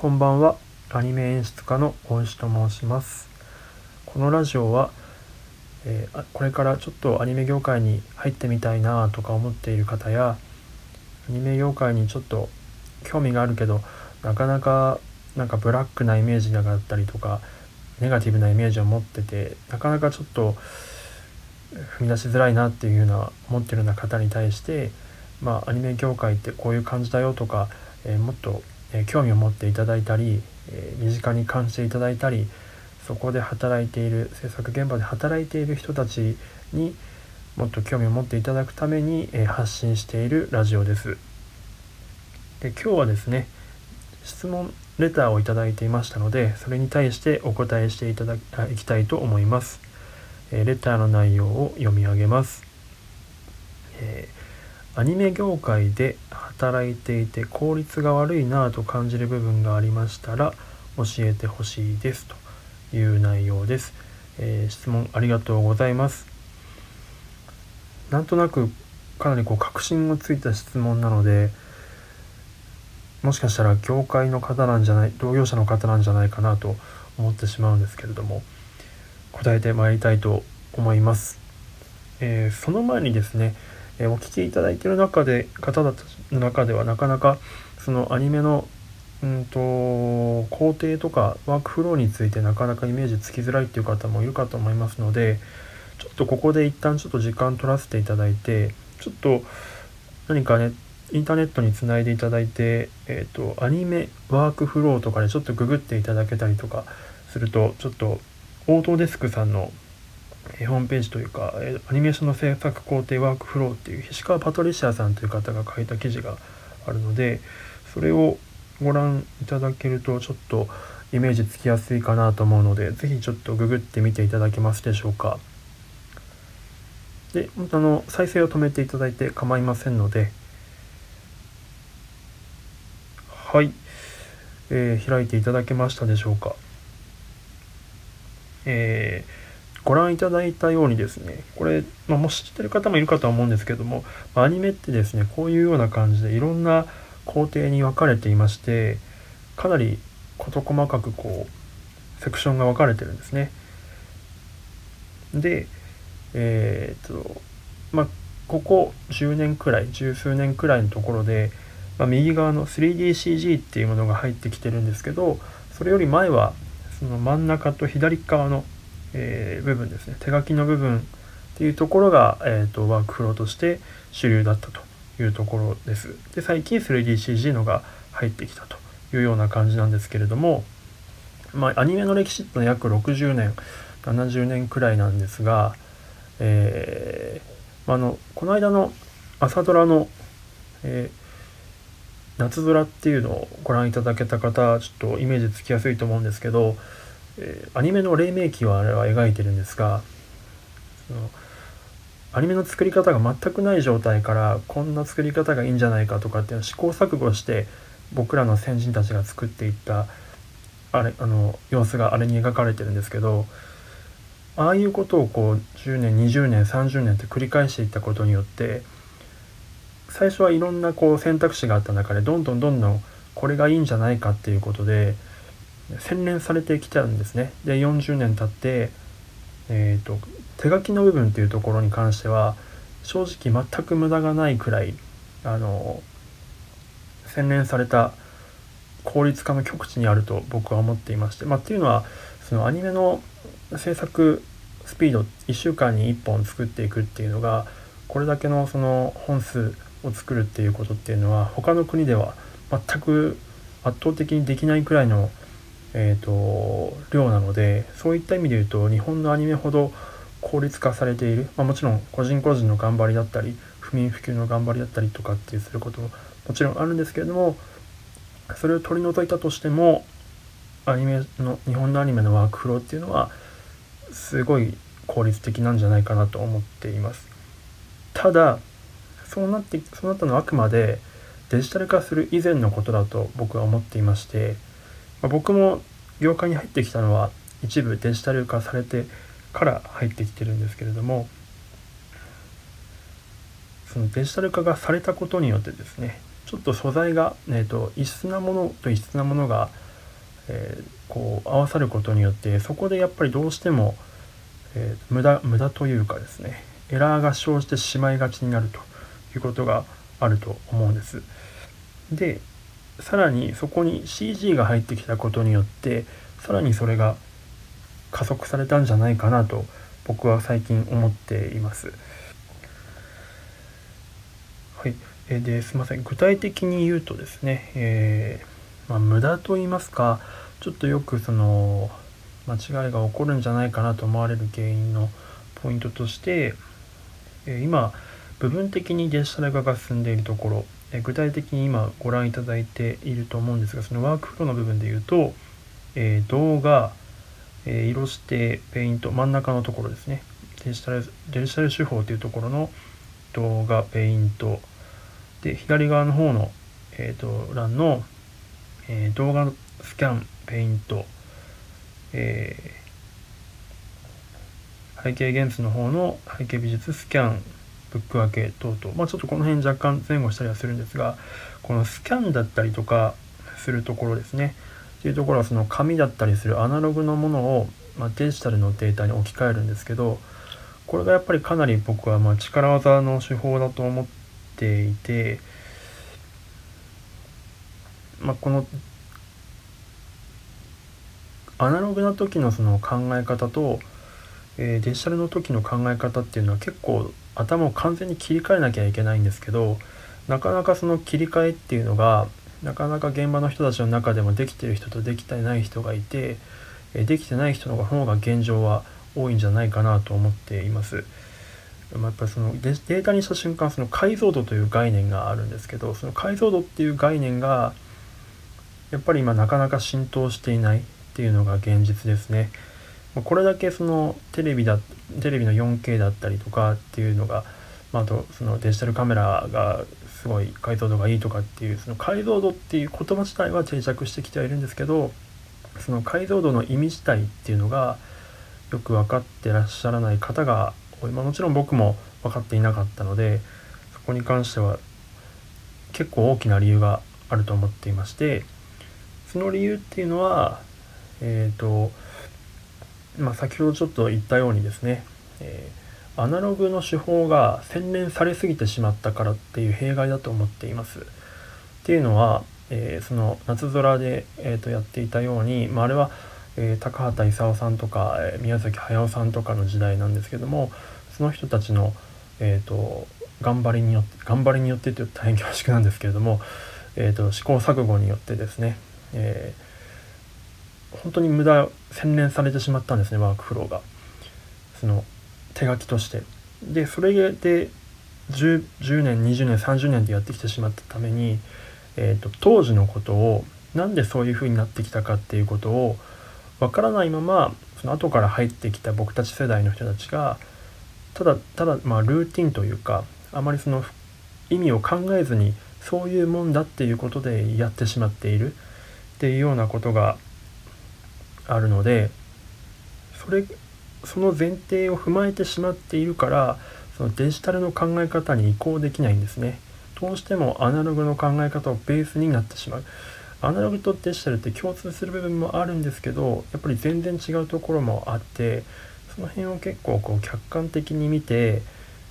こんばんは。アニメ演出家の大石と申します。このラジオは、えー、これからちょっとアニメ業界に入ってみたいなとか思っている方やアニメ業界にちょっと興味があるけどなかなかなんかブラックなイメージだったりとかネガティブなイメージを持っててなかなかちょっと踏み出しづらいなっていうような思ってるような方に対してまあアニメ業界ってこういう感じだよとか、えー、もっとえ興味を持っていただいたり、え身近に感じていただいたりそこで働いている制作現場で働いている人たちにもっと興味を持っていただくために、え発信しているラジオです。で今日はですね質問レターを頂いていましたのでそれに対してお答えしていただきたいと思います。えレターの内容を読み上げます。えーアニメ業界で働いていて効率が悪いなぁと感じる部分がありましたら教えてほしいですという内容です、えー、質問ありがとうございます。なんとなくかなりこう確信のついた質問なのでもしかしたら業界の方なんじゃない同業者の方なんじゃないかなと思ってしまうんですけれども答えてまいりたいと思います、えー、その前にですねえお聞きいただいている中で方の中ではなかなかそのアニメのうんと工程とかワークフローについてなかなかイメージつきづらいっていう方もいるかと思いますのでちょっとここで一旦ちょっと時間取らせていただいてちょっと何かねインターネットにつないでいただいて、えーと、アニメワークフローとかでちょっとググっていただけたりとかするとちょっとオートデスクさんのえホームページというか、えアニメーションの制作工程ワークフローっていう石川パトリシアさんという方が書いた記事があるのでそれをご覧いただけるとちょっとイメージつきやすいかなと思うので是非ちょっとググってみていただけますでしょうか。であの再生を止めていただいて構いませんのではい、えー、開いていただけましたでしょうか。えーご覧いただいたようにですねこれ、まあ、もし知ってる方もいるかとは思うんですけどもアニメってですねこういうような感じでいろんな工程に分かれていましてかなり事細かくこうセクションが分かれてるんですね。でえー、っとまあここ10年くらい十数年くらいのところで、まあ、右側の 3DCG っていうものが入ってきてるんですけどそれより前はその真ん中と左側のえー、部分ですね手書きの部分っていうところが、えーと、ワークフローとして主流だったというところです。で最近 3DCG のが入ってきたというような感じなんですけれども、まあ、アニメの歴史ってのは約60年70年くらいなんですが、えー、あのこの間の朝ドラの、えー、夏空っていうのをご覧いただけた方ちょっとイメージつきやすいと思うんですけどえー、アニメの黎明期はあれは描いてるんですがそのアニメの作り方が全くない状態からこんな作り方がいいんじゃないかとかっていうのを試行錯誤して僕らの先人たちが作っていったあれあの様子があれに描かれてるんですけどああいうことをこう10年20年30年って繰り返していったことによって最初はいろんなこう選択肢があった中でどんどんどんどんこれがいいんじゃないかっていうことで洗練されてきたんですね。で40年経って、えーと、手書きの部分っていうところに関しては正直全く無駄がないくらいあの洗練された効率化の極致にあると僕は思っていまして、まあ、っていうのはそのアニメの制作スピード1週間に1本作っていくっていうのがこれだけのその本数を作るっていうことっていうのは他の国では全く圧倒的にできないくらいのえーと、量なのでそういった意味で言うと日本のアニメほど効率化されている、まあ、もちろん個人個人の頑張りだったり不眠不休の頑張りだったりとかっていうすることももちろんあるんですけれどもそれを取り除いたとしてもアニメの日本のアニメのワークフローっていうのはすごい効率的なんじゃないかなと思っています。ただそうなってそうなったのはあくまでデジタル化する以前のことだと僕は思っていましてまあ、僕も業界に入ってきたのは一部デジタル化されてから入ってきてるんですけれどもそのデジタル化がされたことによってですねちょっと素材が、えーと、異質なものと異質なものがえー、こう合わさることによってそこでやっぱりどうしても、えー、無駄無駄というかですねエラーが生じてしまいがちになるということがあると思うんです。でさらにそこに CG が入ってきたことによってさらにそれが加速されたんじゃないかなと僕は最近思っています。はい、えー、ですいません具体的に言うとですね、えー、まあ、無駄と言いますかちょっとよくその間違いが起こるんじゃないかなと思われる原因のポイントとして、えー、今部分的にデジタル化が進んでいるところ、え具体的に今ご覧いただいていると思うんですがそのワークフローの部分で言うと、え動画、え色指定ペイント真ん中のところですね。デジタルデジタル手法というところの動画ペイント。で左側の方の、えーと、欄の、えー、動画スキャンペイント、えー、背景元素の方の背景美術スキャン。ブック分け等々。まあちょっとこの辺若干前後したりはするんですがこのスキャンだったりとかするところですね。っていうところはその紙だったりするアナログのものを、まあ、デジタルのデータに置き換えるんですけどこれがやっぱりかなり僕はま力技の手法だと思っていて、まあ、このアナログな時のその考え方と、えー、デジタルの時の考え方っていうのは結構頭を完全に切り替えなきゃいけないんですけどなかなかその切り替えっていうのがなかなか現場の人たちの中でもできてる人とできてない人がいてえできてない人の方が現状は多いんじゃないかなと思っています。まやっぱりそのデータにした瞬間その解像度という概念があるんですけどその解像度っていう概念がやっぱり今なかなか浸透していないっていうのが現実ですね。これだけそのテレビだテレビの 4K だったりとかっていうのが、まあ、あとそのデジタルカメラがすごい解像度がいいとかっていうその解像度っていう言葉自体は定着してきてはいるんですけどその解像度の意味自体っていうのがよく分かってらっしゃらない方が多い、まあ、もちろん僕も分かっていなかったのでそこに関しては結構大きな理由があると思っていましてその理由っていうのはえっ、ー、とまあ先ほどちょっと言ったようにですね、えー、アナログの手法が洗練されすぎてしまったからっていう弊害だと思っています。っていうのは、えー、その夏空で、えー、とやっていたように、まあ、あれはえー、高畑勲さんとか、えー、宮崎駿さんとかの時代なんですけどもその人たちの、えーと、頑張りによって頑張りによってという大変恐縮なんですけれども、えーと、試行錯誤によってですね、えー、本当に無駄洗練されてしまったんですねワークフローがその手書きとして。でそれで 10, 10年20年30年でやってきてしまったために、えーと当時のことをなんでそういう風になってきたかっていうことをわからないままその後から入ってきた僕たち世代の人たちがただただまあルーティンというかあまりその意味を考えずにそういうもんだっていうことでやってしまっているっていうようなことがあるのでそれその前提を踏まえてしまっているからそのデジタルの考え方に移行できないんですね。どうしてもアナログの考え方をベースになってしまう。アナログとデジタルって共通する部分もあるんですけどやっぱり全然違うところもあってその辺を結構こう客観的に見て、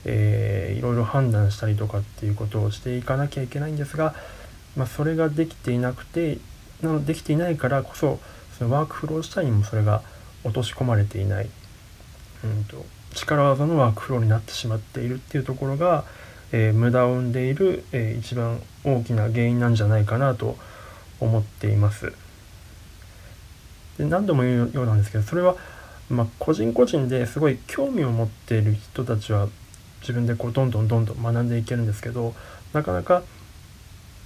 えー、いろいろ判断したりとかっていうことをしていかなきゃいけないんですが、まあ、それができていなくてなのできていないからこそそのワークフロー自体にもそれが落とし込まれていない、うんと、力技のワークフローになってしまっているっていうところが、えー、無駄を生んでいる、えー、一番大きな原因なんじゃないかなと思っています。で何度も言うようなんですけどそれは、まあ、個人個人ですごい興味を持っている人たちは自分でこうどんどんどんどん学んでいけるんですけどなかなか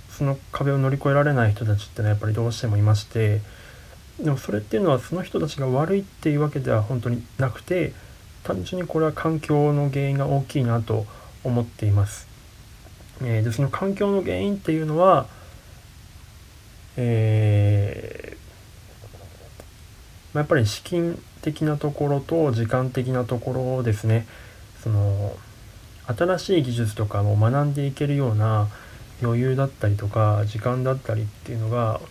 その壁を乗り越えられない人たちってのはやっぱりどうしてもいましてでもそれっていうのはその人たちが悪いっていうわけでは本当になくて単純にこれは環境の原因が大きいなと思っています。えー、でその環境の原因っていうのはえー、やっぱり資金的なところと時間的なところですねその新しい技術とかも学んでいけるような余裕だったりとか時間だったりっていうのが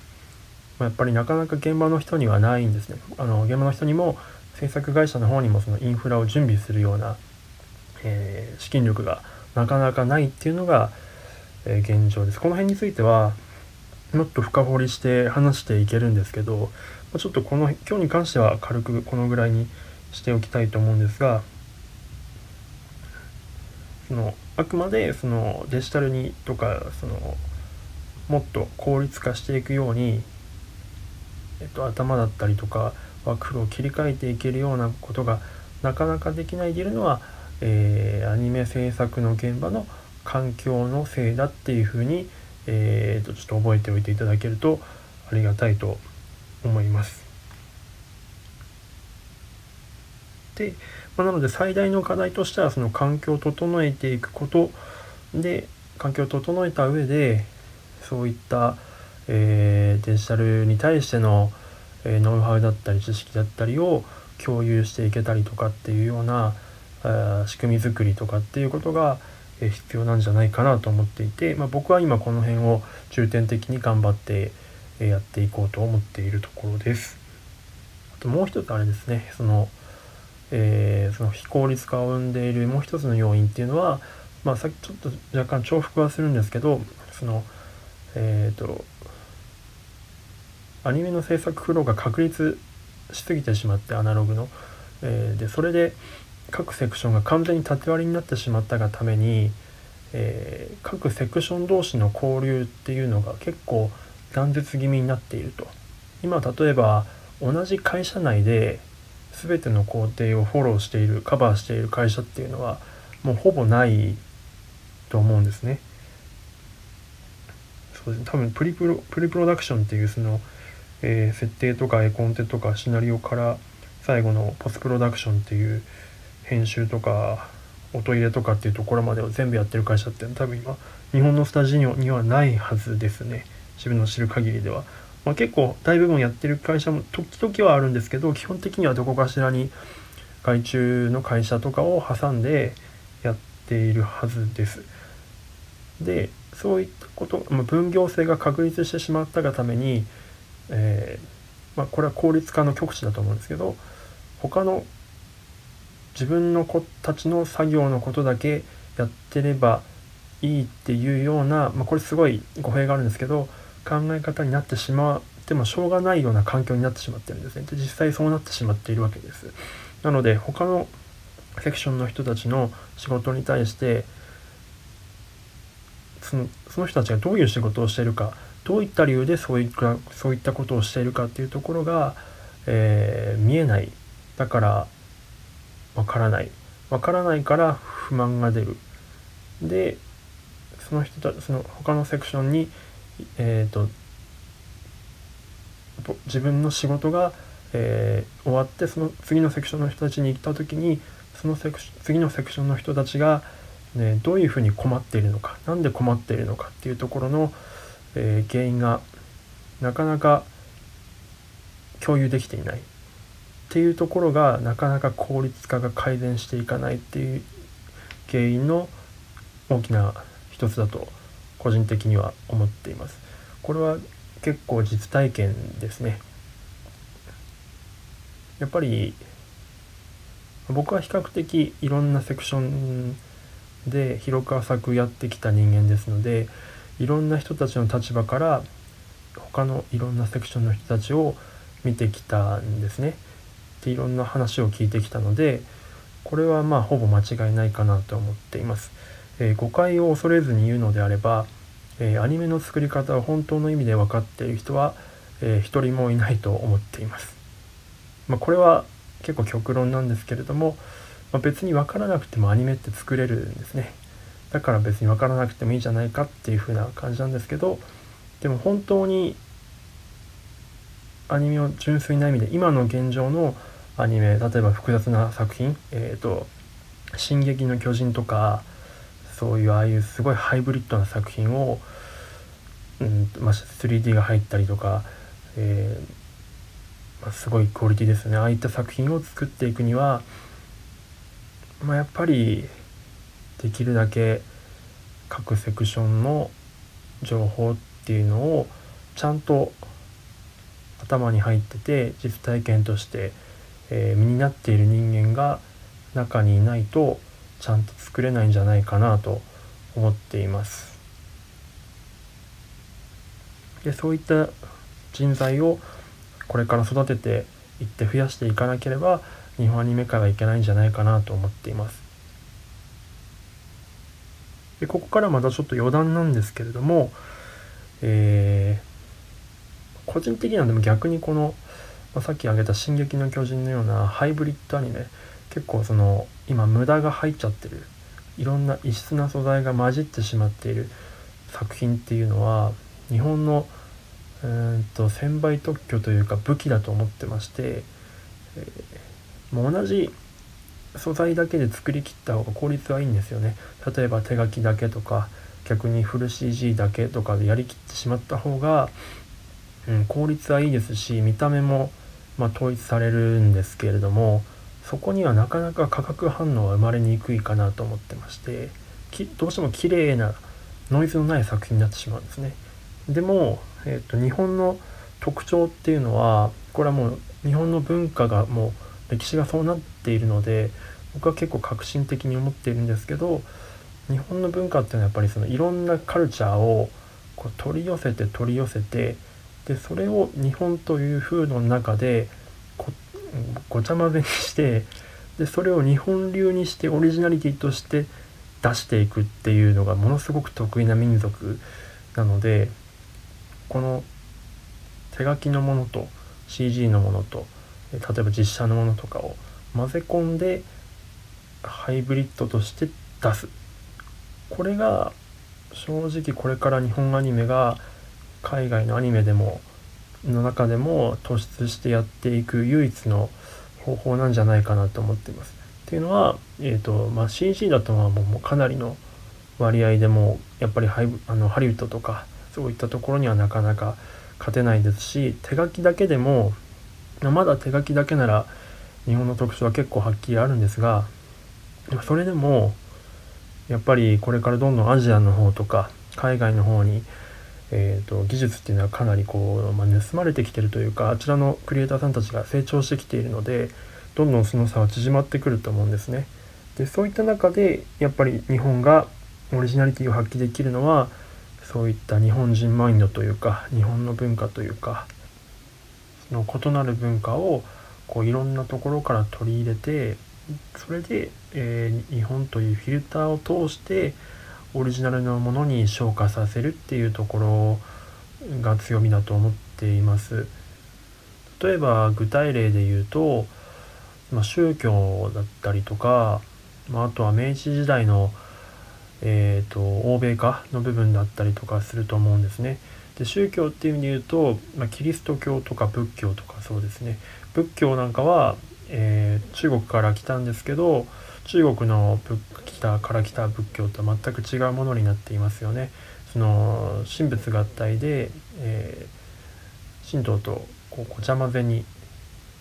やっぱりなかなか現場の人にはないんですね。あの現場の人にも制作会社の方にもそのインフラを準備するような、えー、資金力がなかなかないっていうのが、えー、現状です。この辺についてはもっと深掘りして話していけるんですけどちょっとこの今日に関しては軽くこのぐらいにしておきたいと思うんですがそのあくまでそのデジタルにとかそのもっと効率化していくように、えっと、頭だったりとかワークフローを切り替えていけるようなことがなかなかできないでいるのは、えー、アニメ制作の現場の環境のせいだっていうふうに、えーと、ちょっと覚えておいていただけるとありがたいと思います。で、まあ、なので最大の課題としてはその環境を整えていくことで環境を整えた上でそういった、えー、デジタルに対しての、えー、ノウハウだったり知識だったりを共有していけたりとかっていうようなあ仕組み作りとかっていうことが、えー、必要なんじゃないかなと思っていて、まあ、僕は今この辺を重点的に頑張って、えやっていこうと思っているところです。あともう一つあれですねそのえー、その非効率化を生んでいるもう一つの要因っていうのは、まあ、さっきちょっと若干重複はするんですけどそのえっ、ー、とアニメの制作フローが確立しすぎてしまってアナログの、えー、でそれで各セクションが完全に縦割りになってしまったがために、えー、各セクション同士の交流っていうのが結構断絶気味になっていると。今例えば同じ会社内で全ての工程をフォローしているカバーしている会社っていうのはもうほぼないと思うんですね。そうですね。多分プリプロプリプロダクションっていうその、えー、設定とか絵コンテとかシナリオから最後のポスプロダクションっていう編集とか音入れとかっていうところまでを全部やってる会社って多分今日本のスタジオにはないはずですね自分の知る限りでは。まあ、結構大部分やってる会社も時々はあるんですけど基本的にはどこかしらに外注の会社とかを挟んでやっているはずです。でそういったこと、まあ、分業制が確立してしまったがために、えー、まあ、これは効率化の極致だと思うんですけど他の自分の子たちの作業のことだけやってればいいっていうような、まあ、これすごい語弊があるんですけど考え方になってしまってもしょうがないような環境になってしまってるんですね。で実際そうなってしまっているわけです。なので他のセクションの人たちの仕事に対してそのその人たちがどういう仕事をしているかどういった理由でそういったそういったことをしているかっていうところが、えー、見えない。だからわからない。わからないから不満が出る。でその人たその他のセクションにえーと、自分の仕事が、えー、終わってその次のセクションの人たちに行った時にそのセクション次のセクションの人たちが、ね、どういうふうに困っているのか何で困っているのかっていうところの、えー、原因がなかなか共有できていないっていうところがなかなか効率化が改善していかないっていう原因の大きな一つだと個人的には思っています。これは結構実体験ですね。やっぱり僕は比較的いろんなセクションで広く浅くやってきた人間ですのでいろんな人たちの立場から他のいろんなセクションの人たちを見てきたんですね。でいろんな話を聞いてきたのでこれはまあほぼ間違いないかなと思っています。えー、誤解を恐れずに言うのであれば、えー、アニメの作り方を本当の意味で分かっている人は、えー、一人もいないと思っています。まあ、これは結構極論なんですけれども、まあ、別に分からなくてもアニメって作れるんですね。だから別に分からなくてもいいじゃないかっていう風な感じなんですけどでも本当にアニメを純粋な意味で今の現状のアニメ例えば複雑な作品「えーと、と進撃の巨人」とかそういうああいうすごいハイブリッドな作品を、うんまあ、3D が入ったりとか、えー、まあ、すごいクオリティですね。ああいった作品を作っていくには、まあ、やっぱりできるだけ各セクションの情報っていうのをちゃんと頭に入ってて実体験として、えー、身になっている人間が中にいないとちゃんと作れないんじゃないかなと思っています。でそういった人材をこれから育てていって増やしていかなければ日本アニメ界はいけないんじゃないかなと思っています。でここからまたちょっと余談なんですけれども、えー、個人的にはでも逆にこの、まあ、さっき挙げた「進撃の巨人」のようなハイブリッドアニメ結構その今無駄が入っちゃってるいろんな異質な素材が混じってしまっている作品っていうのは日本のうんと専売特許というか武器だと思ってまして、えー、もう同じ素材だけで作りきった方が効率はいいんですよね例えば手書きだけとか逆にフル CG だけとかでやりきってしまった方が、うん、効率はいいですし見た目も、まあ、統一されるんですけれどもそこにはなかなか化学反応は生まれにくいかなと思ってましてどうしても綺麗なノイズのない作品になってしまうんですね。でも、えーと、日本の特徴っていうのはこれはもう日本の文化がもう歴史がそうなっているので僕は結構革新的に思っているんですけど日本の文化っていうのはやっぱりそのいろんなカルチャーをこう取り寄せて取り寄せてでそれを日本という風の中でごちゃ混ぜにしてでそれを日本流にしてオリジナリティとして出していくっていうのがものすごく得意な民族なのでこの手書きのものと CG のものと例えば実写のものとかを混ぜ込んでハイブリッドとして出すこれが正直これから日本アニメが海外のアニメでもの中でも突出してやっていく唯一の方法なんじゃないかなと思っています。っていうのは、えーとまあ、CG だとはもうかなりの割合でもやっぱりハイあのハリウッドとかそういったところにはなかなか勝てないですし手書きだけでもまだ手書きだけなら日本の特徴は結構はっきりあるんですがそれでもやっぱりこれからどんどんアジアの方とか海外の方にえーと、技術っていうのはかなりこう、まあ、盗まれてきてるというかあちらのクリエイターさんたちが成長してきているのでどんどんその差は縮まってくると思うんですね。でそういった中でやっぱり日本がオリジナリティを発揮できるのはそういった日本人マインドというか日本の文化というかの異なる文化をこういろんなところから取り入れてそれで、えー、日本というフィルターを通してオリジナルのものに昇華させるっていうところが強みだと思っています。例えば具体例で言うと、まあ、宗教だったりとか、まあ、あとは明治時代の、えーと、欧米化の部分だったりとかすると思うんですね。で宗教っていう意味で言うと、まあ、キリスト教とか仏教とかそうですね仏教なんかは、えー、中国から来たんですけど中国の北から来た仏教とは全く違うものになっていますよね。その神仏合体で、えー、神道とこうごちゃ混ぜに、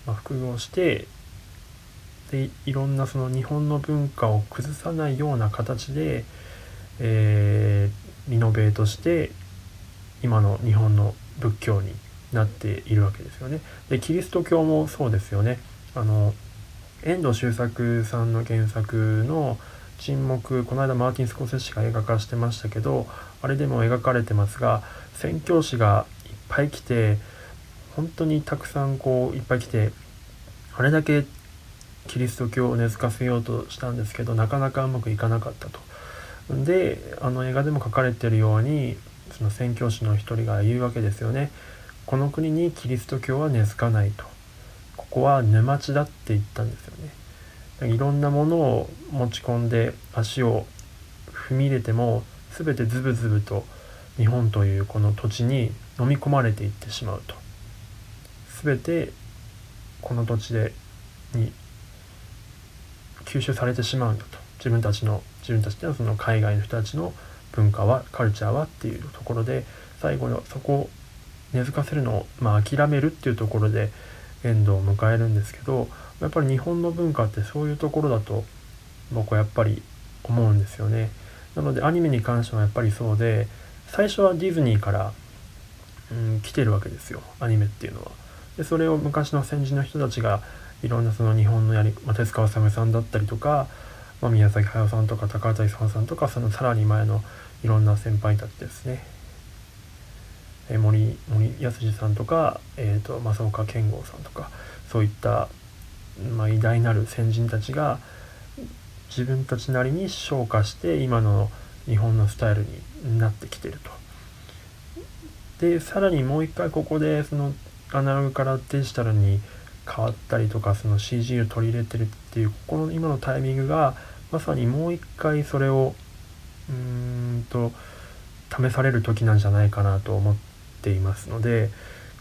まあ、複合してでいろんなその日本の文化を崩さないような形で、えー、リノベートして今の日本の仏教になっているわけですよね。でキリスト教もそうですよね。あの遠藤周作さんの原作の「沈黙」この間マーティン・スコセッシが映画化してましたけどあれでも描かれてますが宣教師がいっぱい来て本当にたくさんこういっぱい来てあれだけキリスト教を根付かせようとしたんですけどなかなかうまくいかなかったと。であの映画でも書かれてるようにその宣教師の一人が言うわけですよね。この国にキリスト教は根付かないと。ここは沼地だって言ったんですよねいろんなものを持ち込んで足を踏み入れても全てズブズブと日本というこの土地に飲み込まれていってしまうと全てこの土地でに吸収されてしまうんだと自分たちの自分たちではその海外の人たちの文化はカルチャーはっていうところで最後のそこを根付かせるのを、まあ、諦めるっていうところでエンドを迎えるんですけどやっぱり日本の文化ってそういうところだと僕はやっぱり思うんですよね。なのでアニメに関してはやっぱりそうで最初はディズニーから、うん、来てるわけですよアニメっていうのは。でそれを昔の先人の人たちがいろんなその日本のやり、まあ、手塚治虫さんだったりとか、まあ、宮崎駿さんとか高畑勲さんとかそのさらに前のいろんな先輩たちですね、え森森康さんとか、えーと、正岡健吾さんとかそういった、まあ、偉大なる先人たちが自分たちなりに昇華して今の日本のスタイルになってきてると。でさらにもう一回ここでそのアナログからデジタルに変わったりとかその CG を取り入れてるっていうここの今のタイミングがまさにもう一回それをうーと試される時なんじゃないかなと思っていますので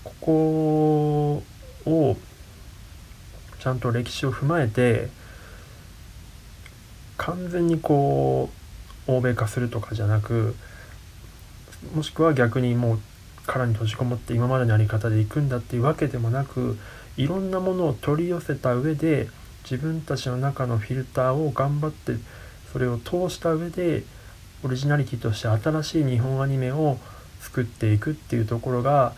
ここをちゃんと歴史を踏まえて完全にこう欧米化するとかじゃなくもしくは逆にもう殻に閉じこもって今までのやり方で行くんだっていうわけでもなくいろんなものを取り寄せた上で自分たちの中のフィルターを頑張ってそれを通した上でオリジナリティとして新しい日本アニメを作っていくっていうところが、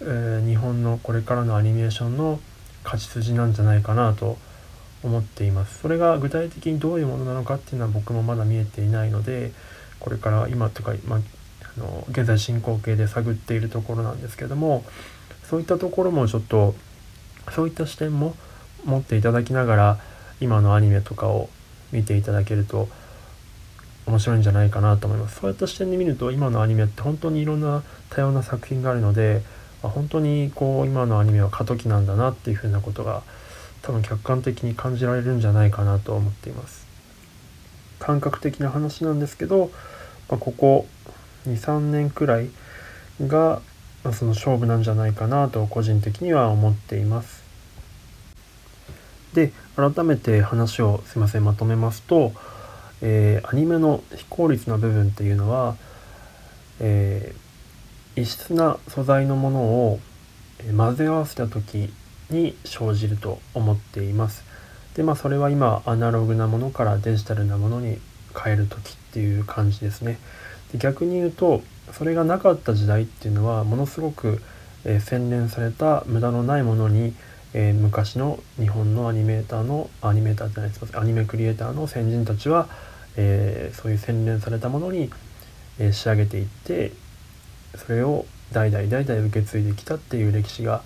えー、日本のこれからのアニメーションの勝ち筋なんじゃないかなと思っています。それが具体的にどういうものなのかっていうのは僕もまだ見えていないのでこれから今とか、まあ、あの現在進行形で探っているところなんですけどもそういったところもちょっとそういった視点も持っていただきながら今のアニメとかを見ていただけると面白いんじゃないかなと思います。そういった視点で見ると今のアニメって本当にいろんな多様な作品があるのでま本当にこう今のアニメは過渡期なんだなっていうふうなことが多分客観的に感じられるんじゃないかなと思っています。感覚的な話なんですけど、まあ、ここ23年くらいがまその勝負なんじゃないかなと個人的には思っています。で改めて話をすいませんまとめますと、えー、アニメの非効率な部分っていうのは、えー、異質な素材のものを混ぜ合わせた時に生じると思っています。でまあそれは今アナログなものからデジタルなものに変える時っていう感じですね。で逆に言うとそれがなかった時代っていうのはものすごく、えー、洗練された無駄のないものに、えー、昔の日本のアニメーターのアニメーターじゃないですか？アニメクリエイターの先人たちは、えー、そういう洗練されたものに、え仕上げていってそれを代々代々受け継いできたっていう歴史が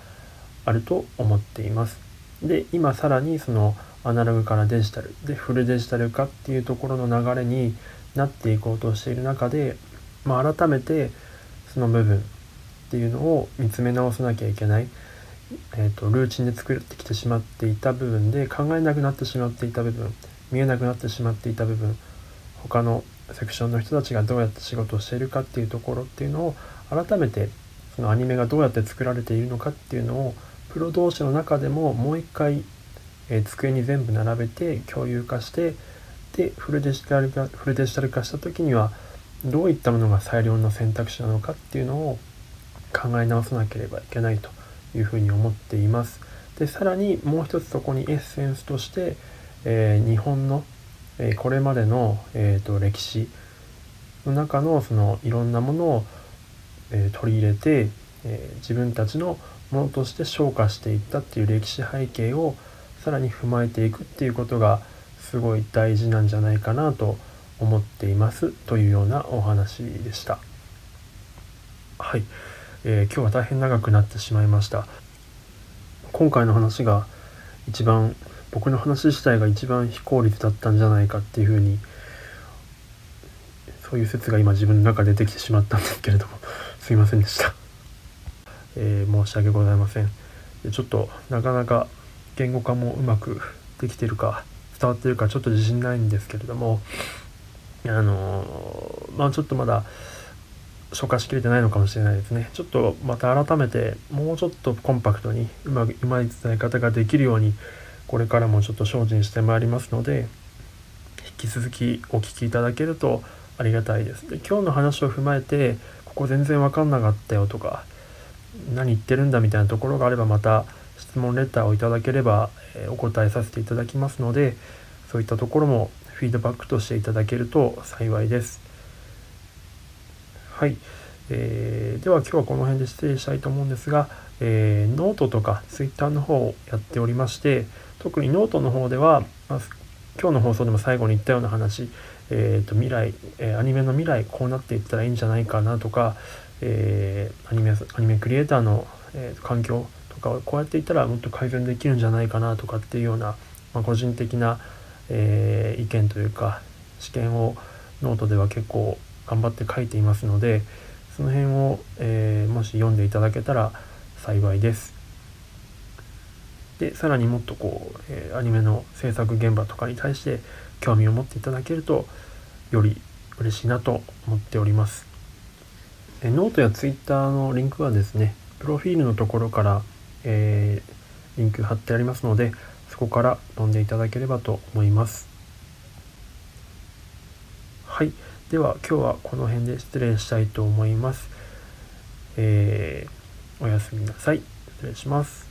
あると思っています。で今さらにそのアナログからデジタルでフルデジタル化っていうところの流れになっていこうとしている中で、まあ、改めてその部分っていうのを見つめ直さなきゃいけない、えーと、ルーチンで作ってきてしまっていた部分で考えなくなってしまっていた部分見えなくなってしまっていた部分他のセクションの人たちがどうやって仕事をしているかっていうところっていうのを改めてそのアニメがどうやって作られているのかっていうのをプロ同士の中でももう一回、えー、机に全部並べて共有化してでフルデジタル化フルデジタル化した時にはどういったものが最良の選択肢なのかっていうのを考え直さなければいけないというふうに思っています。でさらにもう一つそこにエッセンスとして、えー、日本の、え、これまでの、えーと、歴史の中のそのいろんなものを、えー、取り入れて、え自分たちのものとして昇華していったっていう歴史背景をさらに踏まえていくっていうことがすごい大事なんじゃないかなと思っていますというようなお話でした。はい、えー、今日は大変長くなってしまいました。今回の話が一番僕の話自体が一番非効率だったんじゃないかっていうふうにそういう説が今自分の中で出てきてしまったんですけれどもすいませんでした、えー、申し訳ございません。でちょっとなかなか言語化もうまくできてるか伝わってるかちょっと自信ないんですけれどもあのまあちょっとまだ消化しきれてないのかもしれないですね。ちょっとまた改めてもうちょっとコンパクトにうまくうまい伝え方ができるようにこれからもちょっと精進してまいりますので引き続きお聞きいただけるとありがたいですで今日の話を踏まえてここ全然分かんなかったよとか何言ってるんだみたいなところがあればまた質問レターをいただければ、えお答えさせていただきますのでそういったところもフィードバックとしていただけると幸いです。はい、えー、では今日はこの辺で失礼したいと思うんですが、えー、ノートとかツイッターの方をやっておりまして特にノートの方では、まあ、今日の放送でも最後に言ったような話、えーと、未来、えー、アニメの未来こうなっていったらいいんじゃないかなとか、えー、アニメアニメクリエイターの、えー、環境とかをこうやっていったらもっと改善できるんじゃないかなとかっていうような、まあ、個人的な、えー、意見というか私見をノートでは結構頑張って書いていますのでその辺を、えもし読んでいただけたら幸いです。でさらにもっとこう、えー、アニメの制作現場とかに対して興味を持っていただけるとより嬉しいなと思っております。えノートやツイッターのリンクはですねプロフィールのところから、えー、リンク貼ってありますのでそこから飛んでいただければと思います。はい。では今日はこの辺で失礼したいと思います。えー、おやすみなさい。失礼します。